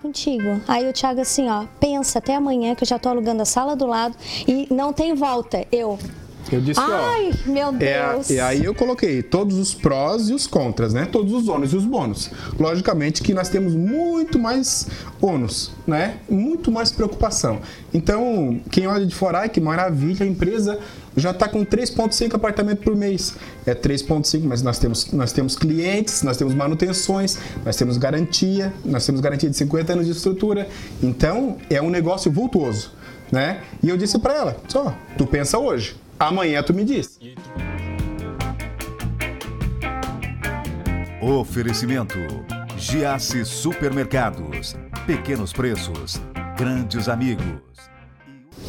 contigo. Aí o Thiago assim, ó, pensa até amanhã que eu já tô alugando a sala do lado e não tem volta. Eu, Eu disse, Ai, ó. meu É, Deus. e aí eu coloquei todos os prós e os contras, né? Todos os ônus e os bônus. Logicamente que nós temos muito mais ônus, né? Muito mais preocupação. Então, quem olha de fora, ai que maravilha, a empresa já está com 3,5 apartamentos por mês. É 3,5, mas nós temos, nós temos clientes, nós temos manutenções, nós temos garantia, nós temos garantia de 50 anos de estrutura. Então, é um negócio vultuoso, né? E eu disse para ela, só, tu pensa hoje, amanhã tu me diz. Oferecimento: Giasse Supermercados. Pequenos preços, grandes amigos.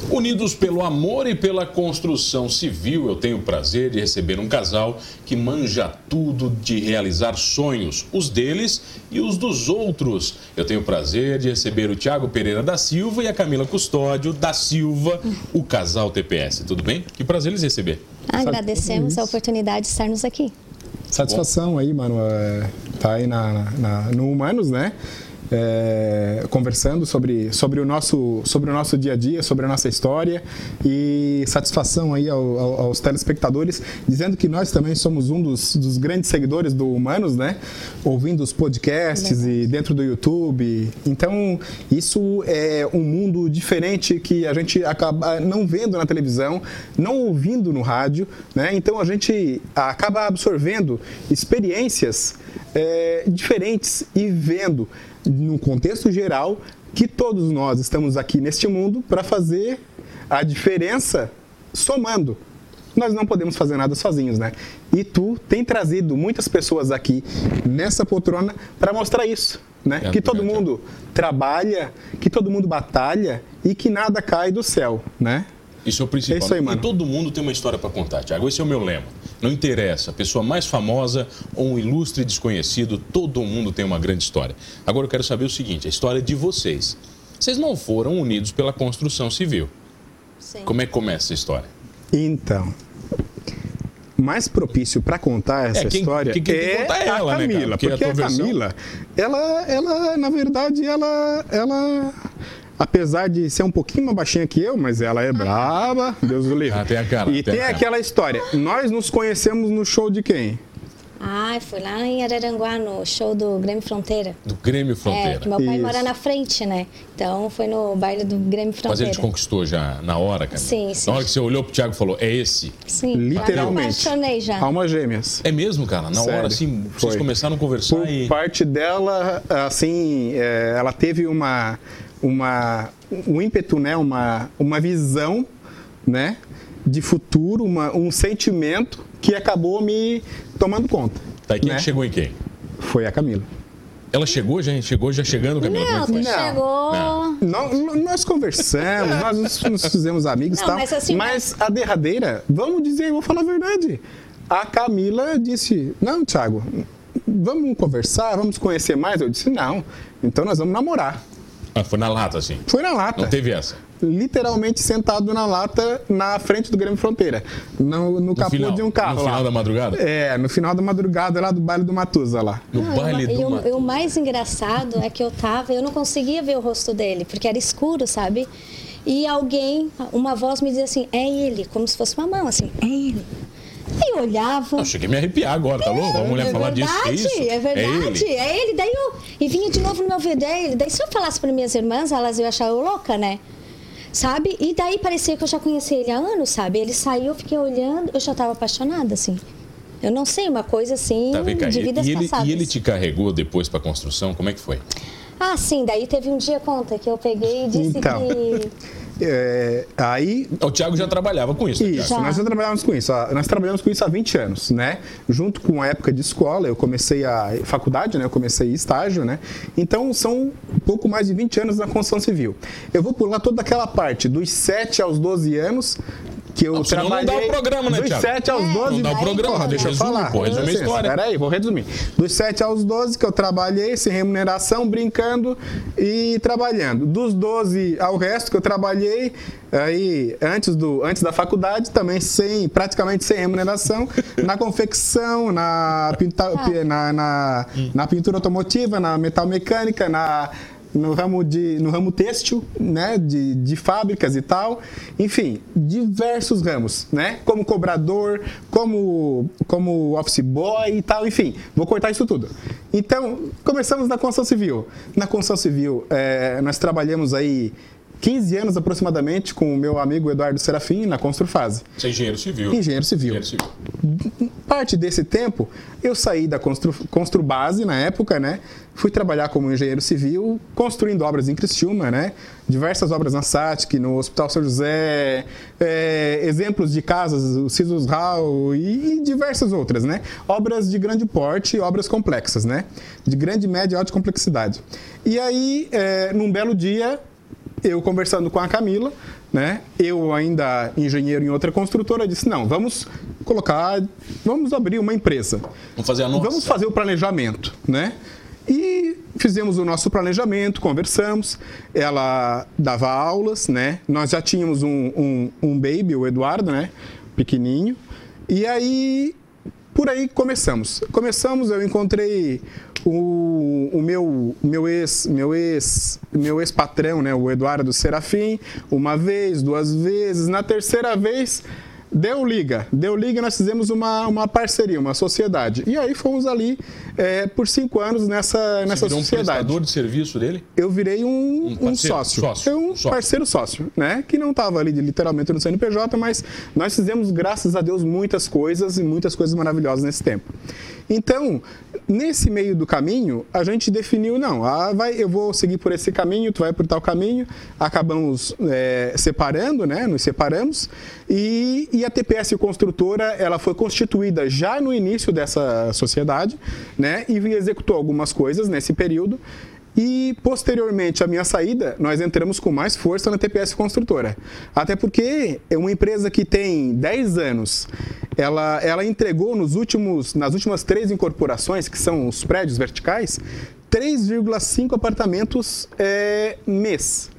Unidos pelo amor e pela construção civil, eu tenho o prazer de receber um casal que manja tudo de realizar sonhos, os deles e os dos outros. Eu tenho o prazer de receber o Tiago Pereira da Silva e a Camila Custódio da Silva, o casal TPS. Tudo bem? Que prazer eles receber. Agradecemos a oportunidade de estarmos aqui. Satisfação aí, mano. É, tá aí na, na- no Humanos, né? É, conversando sobre, sobre, o nosso, sobre o nosso dia a dia, sobre a nossa história e satisfação aí ao- ao- aos telespectadores, dizendo que nós também somos um dos, dos grandes seguidores do Humanos, né? Ouvindo os podcasts e dentro do YouTube. Então, isso é um mundo diferente que a gente acaba não vendo na televisão, não ouvindo no rádio, né? Então a gente acaba absorvendo experiências é, diferentes e vendo no contexto geral que todos nós estamos aqui neste mundo para fazer a diferença somando. Nós não podemos fazer nada sozinhos, né? E tu tem trazido muitas pessoas aqui nessa poltrona para mostrar isso, né? É, que todo mundo trabalha, que todo mundo batalha e que nada cai do céu, né? Isso é o principal. É isso aí, E mano. todo mundo tem uma história para contar, Tiago. Esse é o meu lema. Não interessa, a pessoa mais famosa ou um ilustre desconhecido, todo mundo tem uma grande história. Agora eu quero saber o seguinte: a história de vocês. Vocês não foram unidos pela construção civil. Sim. Como é que começa essa história? Então, mais propício para contar essa É, quem- história quem- quem é contar é ela, a né, cara? Camila, Porque a porque, tua a versão- Camila, ela, ela, na verdade, ela, ela, apesar de ser um pouquinho mais baixinha que eu, mas ela é braba, Deus o livre. Ah, tem a cara, E tem a tem cara. aquela história. Nós nos conhecemos no show de quem? Ai, fui lá em Araranguá, no show do Grêmio Fronteira. Do Grêmio É, Fronteira. que meu pai Isso. mora na frente, né? Então foi no baile do Grêmio Mas ele Fronteira. te conquistou já na hora, cara? Sim, sim. Na hora que você olhou pro Thiago e falou, é esse? Sim, Literalmente. Já me apaixonei já. Almas gêmeas. É mesmo, cara? Na Sério, hora, assim, vocês foi. começaram a conversar Por e... parte dela, assim, é, ela teve uma, uma, um ímpeto, né? Uma, uma visão, né? De futuro, uma, um sentimento que acabou me tomando conta. Tá, e quem né? chegou em quem? Foi a Camila. Ela chegou, já chegou já chegando, Camila? Não, é foi? Não. chegou. Não. Nó- Nós conversamos, nós nos- nos fizemos amigos e Não, tal. mas assim, mas a derradeira, vamos dizer, vou falar a verdade. A Camila disse: Não, Thiago, vamos conversar, vamos conhecer mais. Eu disse: Não, então nós vamos namorar. Ah, foi na lata, assim. Foi na lata. Não teve essa. Literalmente sentado na lata na frente do Grêmio Fronteira. No, no capô final, de um carro. no lá. final da madrugada? É, no final da madrugada lá do baile do Matusa lá. No Não, baile e, do Mato. e o mais engraçado é que eu tava, eu não conseguia ver o rosto dele, porque era escuro, sabe? E alguém, uma voz me dizia assim, é ele, como se fosse uma mão, assim, é ele. Aí eu olhava. Eu cheguei a me arrepiar agora, tá louco? A mulher é falar disso, verdade, isso? é verdade, ele. é ele. Daí eu e vinha de novo no meu vídeo, é ele. Daí se eu falasse para minhas irmãs, elas iam achar eu louca, né? Sabe? E daí parecia que eu já conhecia ele há anos, sabe? Ele saiu, eu fiquei olhando, eu já estava apaixonada, assim. Eu não sei, uma coisa assim Tá, vem cá. de vidas e ele, passadas. e ele te carregou depois pra construção? Como é que foi? Ah, sim, daí teve um dia, conta, que eu peguei e disse Então. que. É, aí O Thiago já trabalhava com isso, né, Isso, Thiago? nós já trabalhávamos com isso. ó, Nós trabalhamos com isso há 20 anos, né? Junto com a época de escola, eu comecei a faculdade, né? Eu comecei estágio, né? Então são um pouco mais de 20 anos na construção civil. Eu vou pular toda aquela parte dos 7 aos 12 anos que eu Não, senão não trabalhei. dá o programa, né, Dos Thiago? 7 aos É, 12 Não dá o programa, Porra, deixa eu resume, falar. pô, resume a história. Peraí, vou resumir. Dos 7 aos 12 que eu trabalhei, sem remuneração, brincando e trabalhando. Dos 12 ao resto que eu trabalhei, aí antes, do, antes da faculdade, também sem, praticamente sem remuneração, na confecção, na, pinta, Ah. na, na, na pintura automotiva, na metal mecânica, na no ramo, de, no ramo têxtil, né? De, de fábricas e tal. Enfim, diversos ramos, né? Como cobrador, como, como office boy e tal. Enfim, vou cortar isso tudo. Então, começamos na construção civil. Na construção civil, é, nós trabalhamos aí 15 anos aproximadamente com o meu amigo Eduardo Serafim na Construfase. Você é engenheiro civil. Engenheiro civil. Engenheiro civil. Parte desse tempo, eu saí da Constru, Construbase na época, né? Fui trabalhar como engenheiro civil, construindo obras em Criciúma, né? Diversas obras na SATIC, no Hospital São José, é, exemplos de casas, o Cisos Hall e, e diversas outras, né? Obras de grande porte, obras complexas, né? De grande, média e alta complexidade. E aí, é, num belo dia, eu conversando com a Camila, né? Eu ainda engenheiro em outra construtora, disse: "Não, vamos colocar, vamos abrir uma empresa. Vamos fazer a nossa. Vamos fazer o planejamento, né? E fizemos o nosso planejamento, conversamos. Ela dava aulas, né? Nós já tínhamos um, um, um baby, o Eduardo, né? Pequenininho. E aí, por aí começamos. Começamos, eu encontrei o, o meu, meu ex, meu ex, meu ex-patrão, né? O Eduardo Serafim, uma vez, duas vezes. Na terceira vez, Deu liga, deu liga, nós fizemos uma, uma parceria, uma sociedade. E aí fomos ali é, por cinco anos nessa, nessa Você virou sociedade. um prestador de serviço dele? Eu virei um, Um um, sócio. sócio, um sócio. parceiro sócio, né? Que não estava ali literalmente no CNPJ, mas nós fizemos, graças a Deus, muitas coisas e muitas coisas maravilhosas nesse tempo. Então, nesse meio do caminho, a gente definiu, não, ah, vai, eu vou seguir por esse caminho, tu vai por tal caminho, acabamos é, separando, né? Nos separamos e, e a TPS Construtora, ela foi constituída já no início dessa sociedade, né? E executou algumas coisas nesse período. E posteriormente à minha saída, nós entramos com mais força na TPS Construtora. Até porque é uma empresa que tem 10 anos. Ela, ela entregou nos últimos, nas últimas três incorporações, que são os prédios verticais, 3,5 apartamentos é, mês.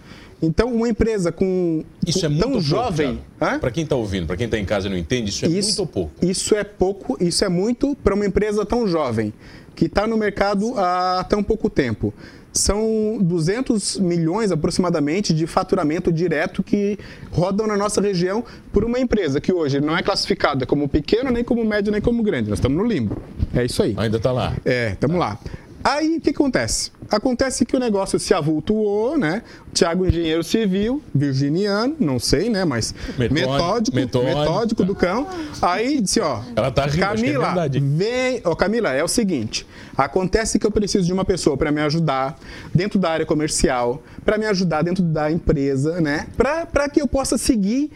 Então, uma empresa com, Isso com é muito tão pouco, jovem. Para quem está ouvindo, para quem está em casa e não entende, isso é muito ou pouco. Isso é pouco, isso é muito para uma empresa tão jovem, que está no mercado há tão pouco tempo. São 200 milhões aproximadamente de faturamento direto que rodam na nossa região por uma empresa que hoje não é classificada como pequena, nem como média, nem como grande. Nós estamos no limbo. É isso aí. Ainda está lá. É, estamos lá. Aí, o que acontece? Acontece que o negócio se avultuou, né? Tiago, engenheiro civil, virginiano, não sei, né? Mas Metódico, metódico, metódico, metódico, do cão. Aí disse, ó... Ela tá rindo, é Camila, verdade. vem... Ó, Camila, é o seguinte. Acontece que eu preciso de uma pessoa para me ajudar dentro da área comercial, para me ajudar dentro da empresa, né? Para que eu possa seguir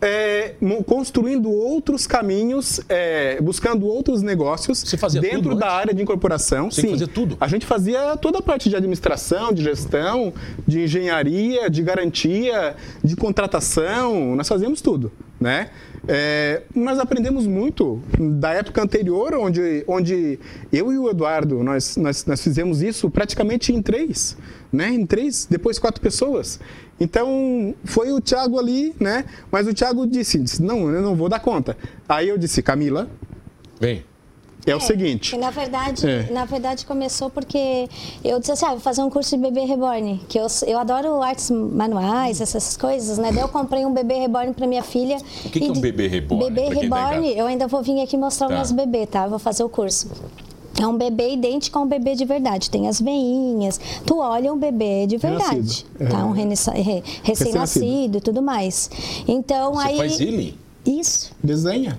é, construindo outros caminhos, é, buscando outros negócios dentro da antes? área de incorporação. Você Sim, fazia tudo? A gente fazia toda a parte de administração, de gestão, de engenharia, de garantia, de contratação. Nós fazíamos tudo, né? É, nós aprendemos muito da época anterior, onde, onde eu e o Eduardo nós, nós, nós fizemos isso praticamente em três, né? Em três, depois quatro pessoas. Então foi o Thiago ali, né? Mas o Thiago disse, disse não, eu não vou dar conta. Aí eu disse, Camila, Vem. É, o seguinte. Na verdade, É. na verdade começou porque eu disse assim, ah, vou fazer um curso de bebê reborn, que eu, eu adoro artes manuais, essas coisas, né? Daí eu comprei um bebê reborn para minha filha. O que que é um bebê reborn, Bebê tá reborn, eu ainda vou vir aqui mostrar Tá. o nosso bebê, tá? Eu vou fazer o curso. É um bebê idêntico a um bebê de verdade. Tem as veinhas. Tu olha um bebê de verdade. Tá? É. Um recém-nascido e tudo mais. Então Você aí. faz ele? Isso. Desenha.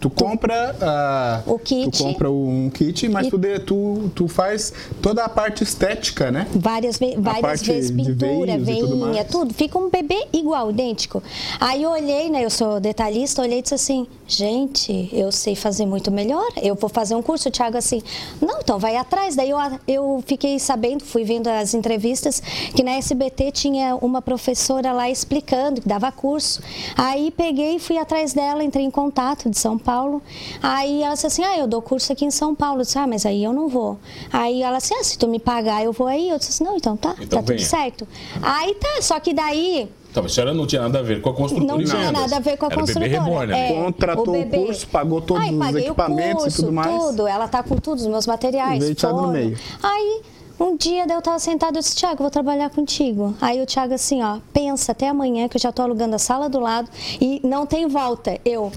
Tu compra ah, O kit. Tu compra um kit, mas tu, de- tu, tu faz toda a parte estética, né? Várias, várias vezes pintura, tudo veinha, mais. tudo. Fica um bebê igual, idêntico. Aí eu olhei, né? Eu sou detalhista, olhei e disse assim: gente, eu sei fazer muito melhor. Eu vou fazer um curso. O Thiago assim: não, então vai atrás. Daí eu, eu fiquei sabendo, fui vendo as entrevistas, que na SBT tinha uma professora lá explicando, que dava curso. Aí peguei e fui atrás dela, entrei em contato de São Paulo. Aí ela disse assim: ah, eu dou curso aqui em São Paulo. Eu disse: ah, mas aí eu não vou. Aí ela disse: ah, se tu me pagar, eu vou aí. Eu disse assim: não, então tá, Então tá tudo venha. certo. Aí tá, só que daí mas a senhora não tinha nada a ver com a construtora não e tinha nada a ver com a Era bebê construtora. reborn, né? Contratou o curso, pagou todos Aí, os equipamentos e o curso, tudo mais. Tudo, ela tá com todos os meus materiais. Veio no meio. Aí Um dia daí eu tava sentado e disse, Thiago, vou trabalhar contigo. Aí o Thiago assim, ó, pensa até amanhã que eu já tô alugando a sala do lado e não tem volta. Eu,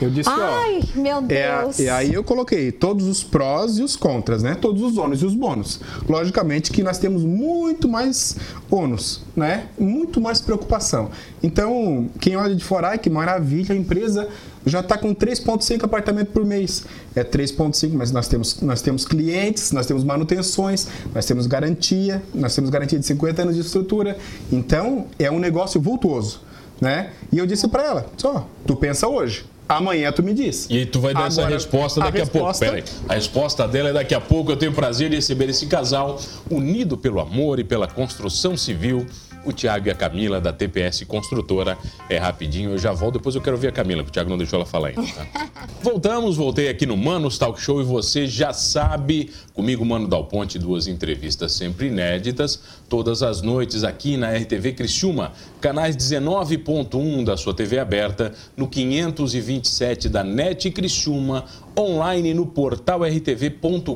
Eu disse, Ai, ó. meu é, Deus. e aí eu coloquei todos os prós e os contras, né? Todos os ônus e os bônus. Logicamente que nós temos muito mais ônus, né? Muito mais preocupação. Então, quem olha de fora, ai que maravilha, a empresa já está com 3,5 apartamentos por mês. É 3,5, mas nós temos, nós temos clientes, nós temos manutenções, nós temos garantia, nós temos garantia de 50 anos de estrutura. Então, é um negócio vultuoso, né? E eu disse para ela, só, tu pensa hoje, amanhã tu me diz. E tu vai dar essa Agora, resposta daqui a, resposta- pouco. Peraí. A resposta dela é daqui a pouco. Eu tenho o prazer de receber esse casal unido pelo amor e pela construção civil. O Tiago e a Camila da TPS Construtora. É rapidinho, eu já volto. Depois eu quero ver a Camila, que o Tiago não deixou ela falar ainda. Tá? Voltamos, voltei aqui no Manos Talk Show e você já sabe, comigo, Mano Dal Ponte, duas entrevistas sempre inéditas, todas as noites aqui na RTV Criciúma, canais 19.1 da sua TV aberta, no 527 da NET Criciúma, online no portal rtv.com.br.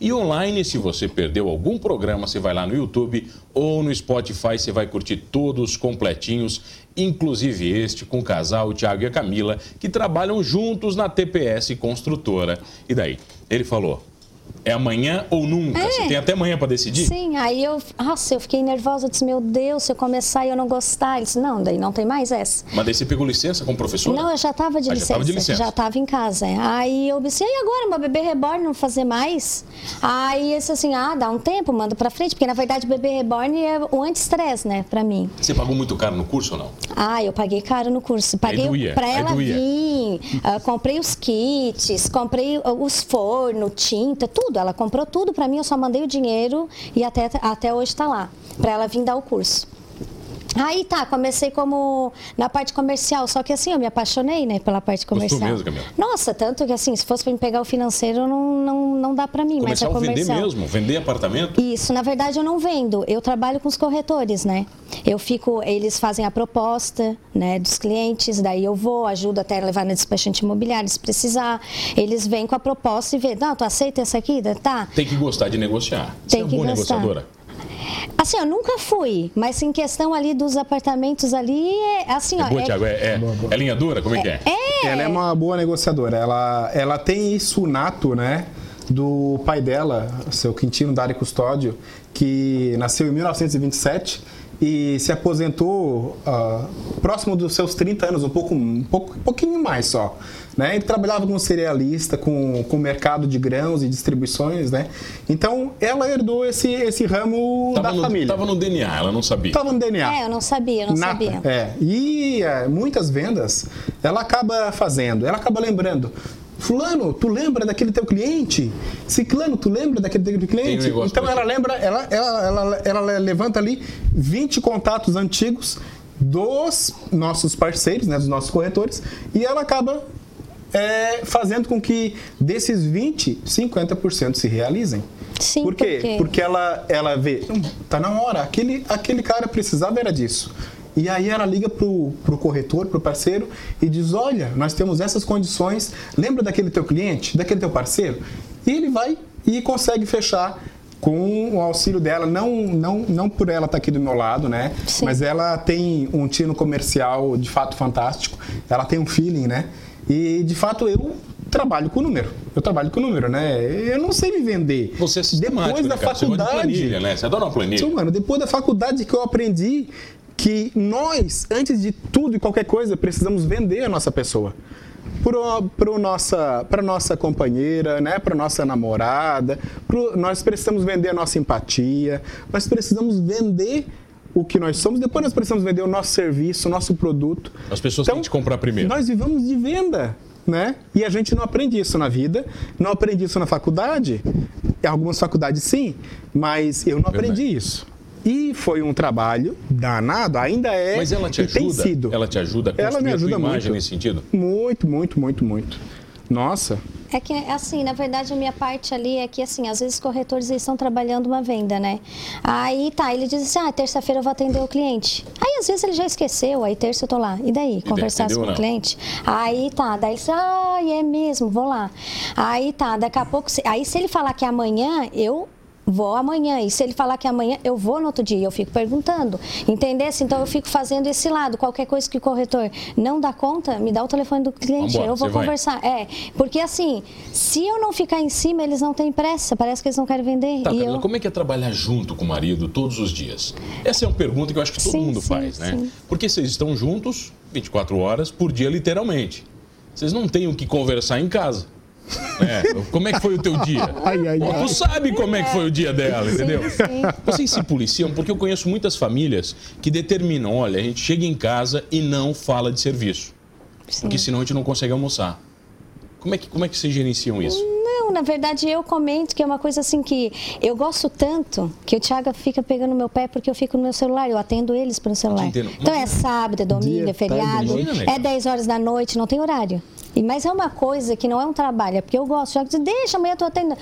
E online, se você perdeu algum programa, você vai lá no YouTube ou no Spotify, você vai curtir todos completinhos, inclusive este com o casal, o Thiago e a Camila, que trabalham juntos na TPS Construtora. E daí? Ele falou: é amanhã ou nunca? É. Você tem até amanhã para decidir? Sim, aí eu, nossa, eu fiquei nervosa, eu disse, meu Deus, se eu começar e eu não gostar, ele disse, não, daí não tem mais essa. Mas daí você pegou licença como professor? Não, eu já estava de, Ah, licença, de licença. já estava em casa. Aí eu disse, e agora, meu bebê reborn não fazer mais? Aí esse assim, ah, dá um tempo, manda pra frente, porque na verdade o bebê reborn é o anti-estresse, né, pra mim. Você pagou muito caro no curso ou não? Ah, eu paguei caro no curso. Paguei aí ela vir, ah, comprei os kits, comprei os fornos, tinta, tudo. Ela comprou tudo pra mim, eu só mandei o dinheiro e até, até hoje tá lá, pra ela vir dar o curso. Aí tá, comecei como na parte comercial, só que assim, eu me apaixonei, né, pela parte comercial. mesmo, Camila? Nossa, tanto que assim, se fosse pra me pegar o financeiro, não, não, não dá pra mim, mas é Comercial, vender comercial. mesmo, vender apartamento? Isso, na verdade eu não vendo, eu trabalho com os corretores, né? Eu fico, eles fazem a proposta, né, dos clientes, daí eu vou, ajudo até a levar na despachante imobiliária se precisar. Eles vêm com a proposta e vê, não, tu aceita essa aqui? Tá. Tem que gostar de negociar. Tem você é que boa gostar. negociadora? Assim, eu nunca fui, mas em questão ali dos apartamentos ali, é assim, É ó. boa, é- Thiago? É, é, é linha dura? Como é que é? Ela é uma boa negociadora. Ela, ela tem isso nato, né? Do pai dela, seu Quintino Dari Custódio, que nasceu em 1927 e se aposentou ah, próximo dos seus 30 anos, um pouco, um pouco, um pouquinho mais só. Né? Ele trabalhava como cerealista, com, com mercado de grãos e distribuições, né? Então, ela herdou esse, esse ramo Tava da no, família. tava no DNA, ela não sabia. Tava no DNA. É, eu não sabia, eu não Nata, sabia. É. E é, muitas vendas ela acaba fazendo, ela acaba lembrando. Fulano, tu lembra daquele teu cliente? Ciclano, tu lembra daquele teu cliente? negócio então ela lembra, ela, ela, ela, ela levanta ali 20 contatos antigos dos nossos parceiros, né, dos nossos corretores, e ela acaba é, fazendo com que desses 20, 50% se realizem. Sim, Por quê? por quê? Porque ela, ela vê, "Hum, tá na hora, aquele, aquele cara precisava era disso. E aí ela liga pro, pro corretor, pro parceiro e diz, olha, nós temos essas condições, lembra daquele teu cliente, daquele teu parceiro? E ele vai e consegue fechar com o auxílio dela, não, não, não por ela estar aqui do meu lado, né? Sim. Mas ela tem um tino comercial de fato fantástico, ela tem um feeling, né? E de fato eu trabalho com número. Eu trabalho com número, né? Eu não sei me vender. Você é Depois da né, cara? Você gosta de faculdade. planilha, né? Você adora uma planilha. Sim, mano, depois da faculdade que eu aprendi que nós, antes de tudo e qualquer coisa, precisamos vender a nossa pessoa. Para nossa, pra nossa companheira, né? para nossa namorada, pro, nós precisamos vender a nossa empatia, nós precisamos vender o que nós somos, depois nós precisamos vender o nosso serviço, o nosso produto. As pessoas têm que comprar primeiro. Nós vivemos de venda, né? E a gente não aprende isso na vida, não aprende isso na faculdade. Em algumas faculdades sim, mas eu não Verdade. aprendi isso. E foi um trabalho danado, ainda é. Mas ela te e tem ajuda? sido. Ela te ajuda a Ela me ajuda imagem muito. nesse sentido? Muito, muito, muito, muito. Nossa, É que, assim, na verdade, a minha parte ali é que, assim, às vezes os corretores eles estão trabalhando uma venda, né? Aí, tá, ele diz assim, ah, terça-feira eu vou atender o cliente. Aí, às vezes, ele já esqueceu, aí terça eu tô lá. E daí? Conversasse entendeu com o cliente? Aí, tá, daí ele diz, ah, é mesmo, vou lá. Aí, tá, daqui a pouco, aí se ele falar que é amanhã, eu vou amanhã. E se ele falar que amanhã, eu vou no outro dia. Eu fico perguntando. Entendesse? Então eu fico fazendo esse lado. Qualquer coisa que o corretor não dá conta, me dá o telefone do cliente. Vambora, eu vou você vai. conversar. É, porque assim, se eu não ficar em cima, eles não têm pressa. Parece que eles não querem vender. Tá, Camila, eu... como é que é trabalhar junto com o marido todos os dias? Essa é uma pergunta que eu acho que todo Sim, mundo sim, faz, né? sim. Porque vocês estão juntos 24 horas por dia, literalmente. Vocês não têm o que conversar em casa. É, como é que foi o teu dia? Ai, ai, ai. Tu sabe como é que foi o dia dela, entendeu? Sim, sim. Vocês se policiam porque eu conheço muitas famílias que determinam, olha, a gente chega em casa e não fala de serviço. Porque senão a gente não consegue almoçar. Como é que, como é que vocês gerenciam isso? Não, na verdade eu comento que é uma coisa assim que eu gosto tanto que o Thiago fica pegando meu pé porque eu fico no meu celular, eu atendo eles pelo celular. Então é sábado, é domingo, é feriado, é 10 horas da noite, não tem horário. E, mas é uma coisa que não é um trabalho, é porque eu gosto. Já diz, deixa, amanhã eu tô atendendo.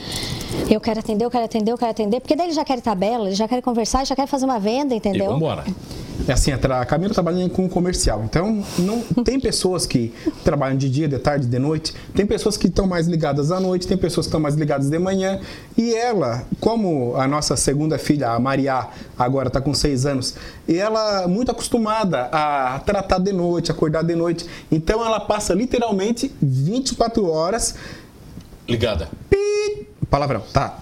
Eu quero atender, eu quero atender, eu quero atender, porque daí ele já quer tabela, ele já quer conversar, já quer fazer uma venda, E entendeu? vambora. É assim, a Camila trabalha com comercial. Então, não tem pessoas que trabalham de dia, de tarde, de noite. Tem pessoas que estão mais ligadas à noite, tem pessoas que estão mais ligadas de manhã. E ela, como a nossa segunda filha, a Maria, agora está com seis anos, e ela muito acostumada a tratar de noite, acordar de noite. Então, ela passa literalmente 24 horas Ligada. Pi! Palavrão, tá.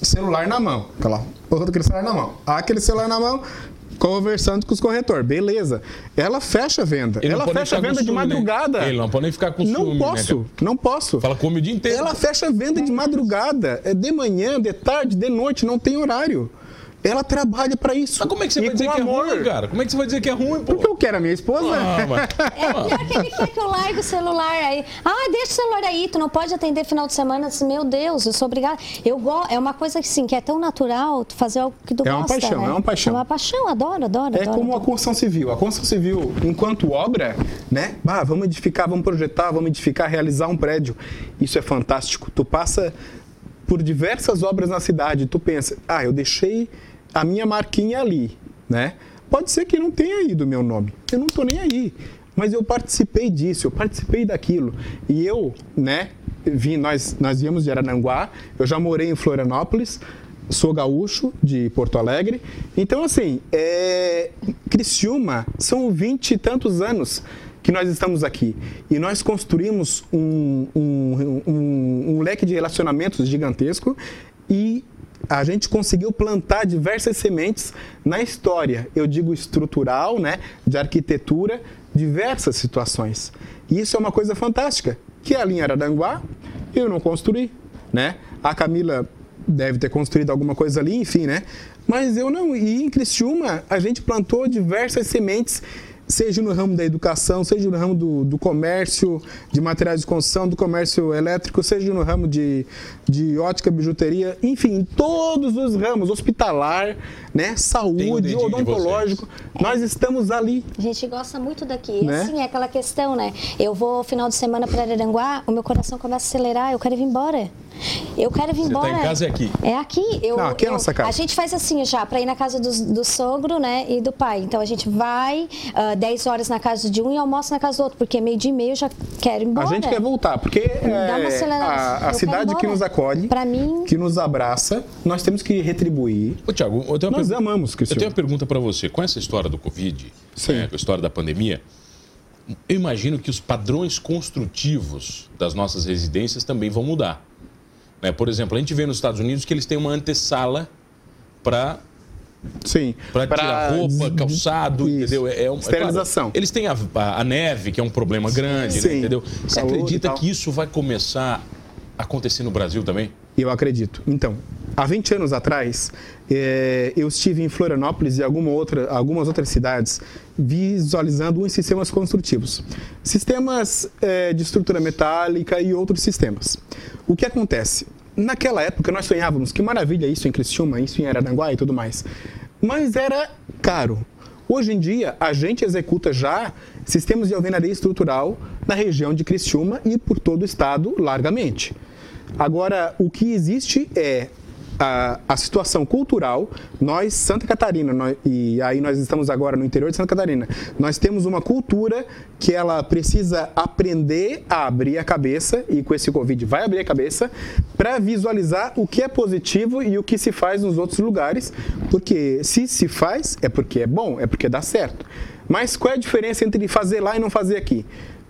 Celular na mão. Aquela porra daquele celular na mão. Aquele celular na mão, conversando com os corretores. Beleza. Ela fecha a venda. Ele Ela fecha a venda de ciúme, né? madrugada. Ele não pode nem ficar com Não ciúme, né, posso, cara? não posso. Fala come o dia inteiro. Ela fecha a venda de madrugada. É de manhã, de tarde, de noite, não tem horário. Ela trabalha pra isso. Mas como é que você E vai dizer que amor. é ruim, cara? Como é que você vai dizer que é ruim, pô? Porque eu quero a minha esposa. Ah, mas- É pior que ele quer que eu largue o celular aí. Ah, deixa o celular aí, tu não pode atender final de semana. Disse, Meu Deus, eu sou obrigada. Eu go... É uma coisa assim, que é tão natural tu fazer algo que tu É uma gosta, paixão, né? é uma paixão. É uma paixão, adoro, adoro, É adoro. como a construção civil. A construção civil, enquanto obra, né? Ah, vamos edificar, vamos projetar, vamos edificar, realizar um prédio. Isso é fantástico. Tu passa por diversas obras na cidade, tu pensa, ah, eu deixei a minha marquinha ali, né? Pode ser que não tenha ido o meu nome. Eu não tô nem aí. Mas eu participei disso, eu participei daquilo. E eu, né, vim, nós, nós viemos de Arananguá, eu já morei em Florianópolis, sou gaúcho de Porto Alegre. Então, assim, é, Criciúma são vinte e tantos anos que nós estamos aqui. E nós construímos um, um, um- um leque de relacionamentos gigantesco e a gente conseguiu plantar diversas sementes na história, eu digo estrutural, né, de arquitetura, diversas situações. E isso é uma coisa fantástica, que a linha Araranguá eu não construí, né? A Camila deve ter construído alguma coisa ali, enfim, né? Mas eu não. E em Criciúma, a gente plantou diversas sementes, seja no ramo da educação, seja no ramo do, do comércio, de materiais de construção, do comércio elétrico, seja no ramo de, de ótica, bijuteria, enfim, em todos os ramos, hospitalar, né? Saúde, de odontológico. Nós estamos ali. A gente gosta muito daqui. Né? assim, é aquela questão, né? Eu vou final de semana para Araranguá, o meu coração começa a acelerar, eu quero ir embora. Eu quero vir Você tá embora. em casa é aqui? É aqui. Eu, Não, aqui é a eu- nossa casa. A gente faz assim já, para ir na casa dos- do, sogro, né, e do pai. Então a gente vai ah, 10 horas na casa de um e almoça na casa do outro, porque meio dia e meio eu já quero ir embora. A gente quer voltar, porque Dá uma é, a, Eu a cidade que nos acolhe, Pra mim- que nos abraça, nós temos que retribuir. Ô, Tiago, eu tenho uma Nós pergunta- amamos, Eu Cristiano. tenho uma pergunta para você. Com essa história do Covid, Sim. né, com a história da pandemia, eu imagino que os padrões construtivos das nossas residências também vão mudar. Né? Por exemplo, a gente vê nos Estados Unidos que eles têm uma antessala para Sim. para tirar roupa, calçado, Isso. entendeu? É, é um- é Esterilização. claro, eles têm a, a- a neve, que é um problema grande, né, Sim. entendeu? Você Calor acredita que isso vai começar a acontecer no Brasil também? Eu acredito. Então, há 20 anos atrás, eh, eu estive em Florianópolis e alguma outra, algumas outras cidades visualizando uns sistemas construtivos. Sistemas eh, de estrutura metálica e outros sistemas. O que acontece? Naquela época, nós sonhávamos que maravilha isso em Criciúma, isso em Araranguá e tudo mais. Mas era caro. Hoje em dia, a gente executa já sistemas de alvenaria estrutural na região de Criciúma e por todo o estado largamente. Agora, o que existe é a, a situação cultural, nós, Santa Catarina, nós, e aí nós estamos agora no interior de Santa Catarina, nós temos uma cultura que ela precisa aprender a abrir a cabeça, e com esse Covid vai abrir a cabeça, para visualizar o que é positivo e o que se faz nos outros lugares, porque se se faz, é porque é bom, é porque dá certo. Mas qual é a diferença entre fazer lá e não fazer aqui?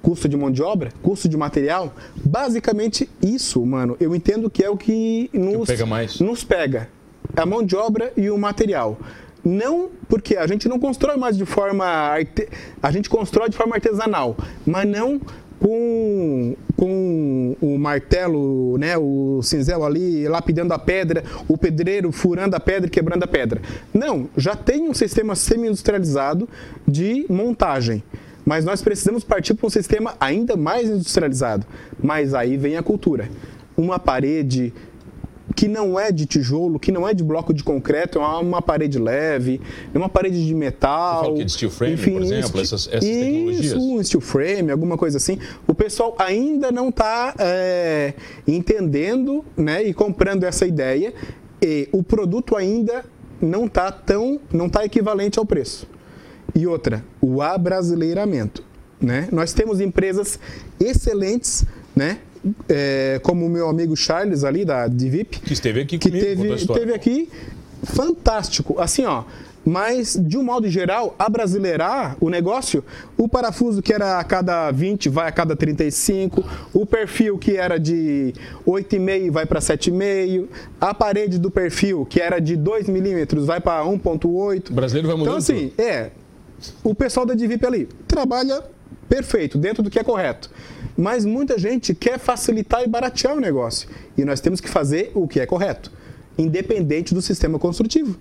Custo de mão de obra, custo de material, basicamente isso, mano, eu entendo que é o que nos pega mais. nos pega. A mão de obra e o material. Não porque a gente não constrói mais de forma arte... a gente constrói de forma artesanal, mas não com, com o martelo, né, o cinzel ali lapidando a pedra, o pedreiro furando a pedra e quebrando a pedra. Não, já tem um sistema semi-industrializado de montagem. Mas nós precisamos partir para um sistema ainda mais industrializado. Mas aí vem a cultura. Uma parede que não é de tijolo, que não é de bloco de concreto, é uma parede leve, é uma parede de metal. Você que de steel frame, enfim, por exemplo, essas, essas isso, tecnologias. Um steel frame, alguma coisa assim. O pessoal ainda não está é, entendendo né, e comprando essa ideia e o produto ainda não está tão, não está equivalente ao preço. E outra, o abrasileiramento. Né? Nós temos empresas excelentes, né? É, como o meu amigo Charles ali da Divip. Que esteve aqui que comigo, teve, esteve aqui, fantástico. Assim, ó, mas de um modo geral, abrasileirar o negócio, o parafuso que era a cada 20 vai a cada 35, o perfil que era de 8,5 vai para 7,5, a parede do perfil que era de 2 milímetros vai para 1,8. O brasileiro vai mudando. Então, assim, é, o pessoal da Divip ali trabalha perfeito, dentro do que é correto. Mas muita gente quer facilitar e baratear o negócio. E nós temos que fazer o que é correto, independente do sistema construtivo.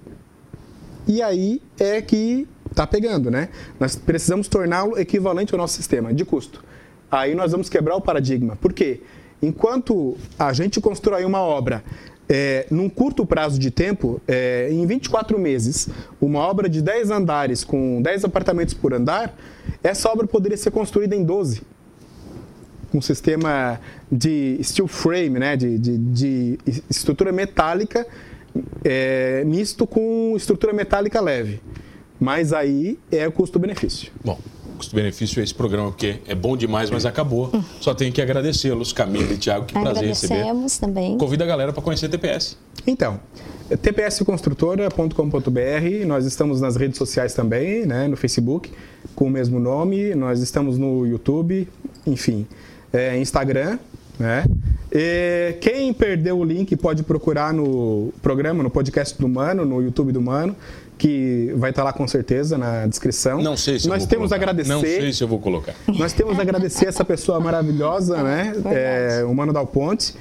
E aí é que está pegando, né? Nós precisamos torná-lo equivalente ao nosso sistema de custo. Aí nós vamos quebrar o paradigma. Por quê? Enquanto a gente constrói uma obra é, num curto prazo de tempo, é, em 24 meses, uma obra de 10 andares com 10 apartamentos por andar, essa obra poderia ser construída em 12. Um sistema de steel frame, né, de, de, de estrutura metálica é, misto com estrutura metálica leve. Mas aí é o custo-benefício. Bom, custo-benefício é esse programa, porque é bom demais, mas acabou. Só tenho que agradecê-los, Camila e Tiago, que prazer receber. Agradecemos também. Convida a galera para conhecer a TPS. Então, tpsconstrutora.com.br, nós estamos nas redes sociais também, né, no Facebook, com o mesmo nome, nós estamos no YouTube, enfim, é, Instagram, né? E quem perdeu o link pode procurar no programa, no podcast do Mano, no YouTube do Mano, que vai estar lá com certeza na descrição. Não sei se Nós eu vou temos colocar. a agradecer. Não sei se eu vou colocar. Nós temos a agradecer essa pessoa maravilhosa, né? É, o Mano Dal Ponte,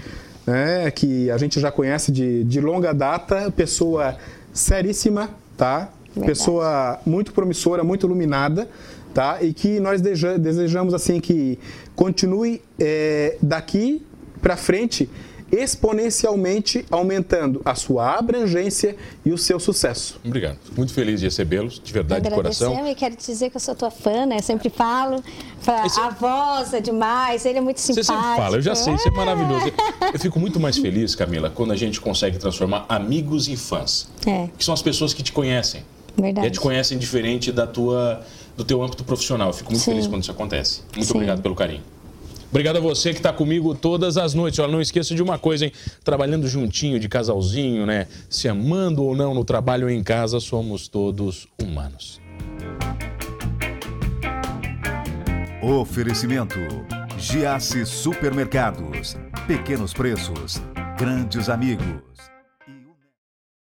né? Que a gente já conhece de, de longa data, pessoa seríssima, tá? Verdade. Pessoa muito promissora, muito iluminada, tá? E que nós desejamos assim que continue é, daqui para frente exponencialmente aumentando a sua abrangência e o seu sucesso. Obrigado. Muito feliz de recebê-los, de verdade, de coração. E quero te dizer que eu sou tua fã, né? Sempre falo. Esse... A voz é demais, ele é muito simpático. Você sempre fala, eu já sei, isso é maravilhoso. Eu fico muito mais feliz, Camila, quando a gente consegue transformar amigos em fãs. É. Que são as pessoas que te conhecem. Verdade. E te conhecem diferente da tua, do teu âmbito profissional. Eu fico muito Sim. feliz quando isso acontece. Muito Sim. obrigado pelo carinho. Obrigado a você que está comigo todas as noites. Olha, não esqueça de uma coisa, hein? Trabalhando juntinho, de casalzinho, né? Se amando ou não no trabalho ou em casa, somos todos humanos. Oferecimento: Giasse Supermercados. Pequenos preços, grandes amigos.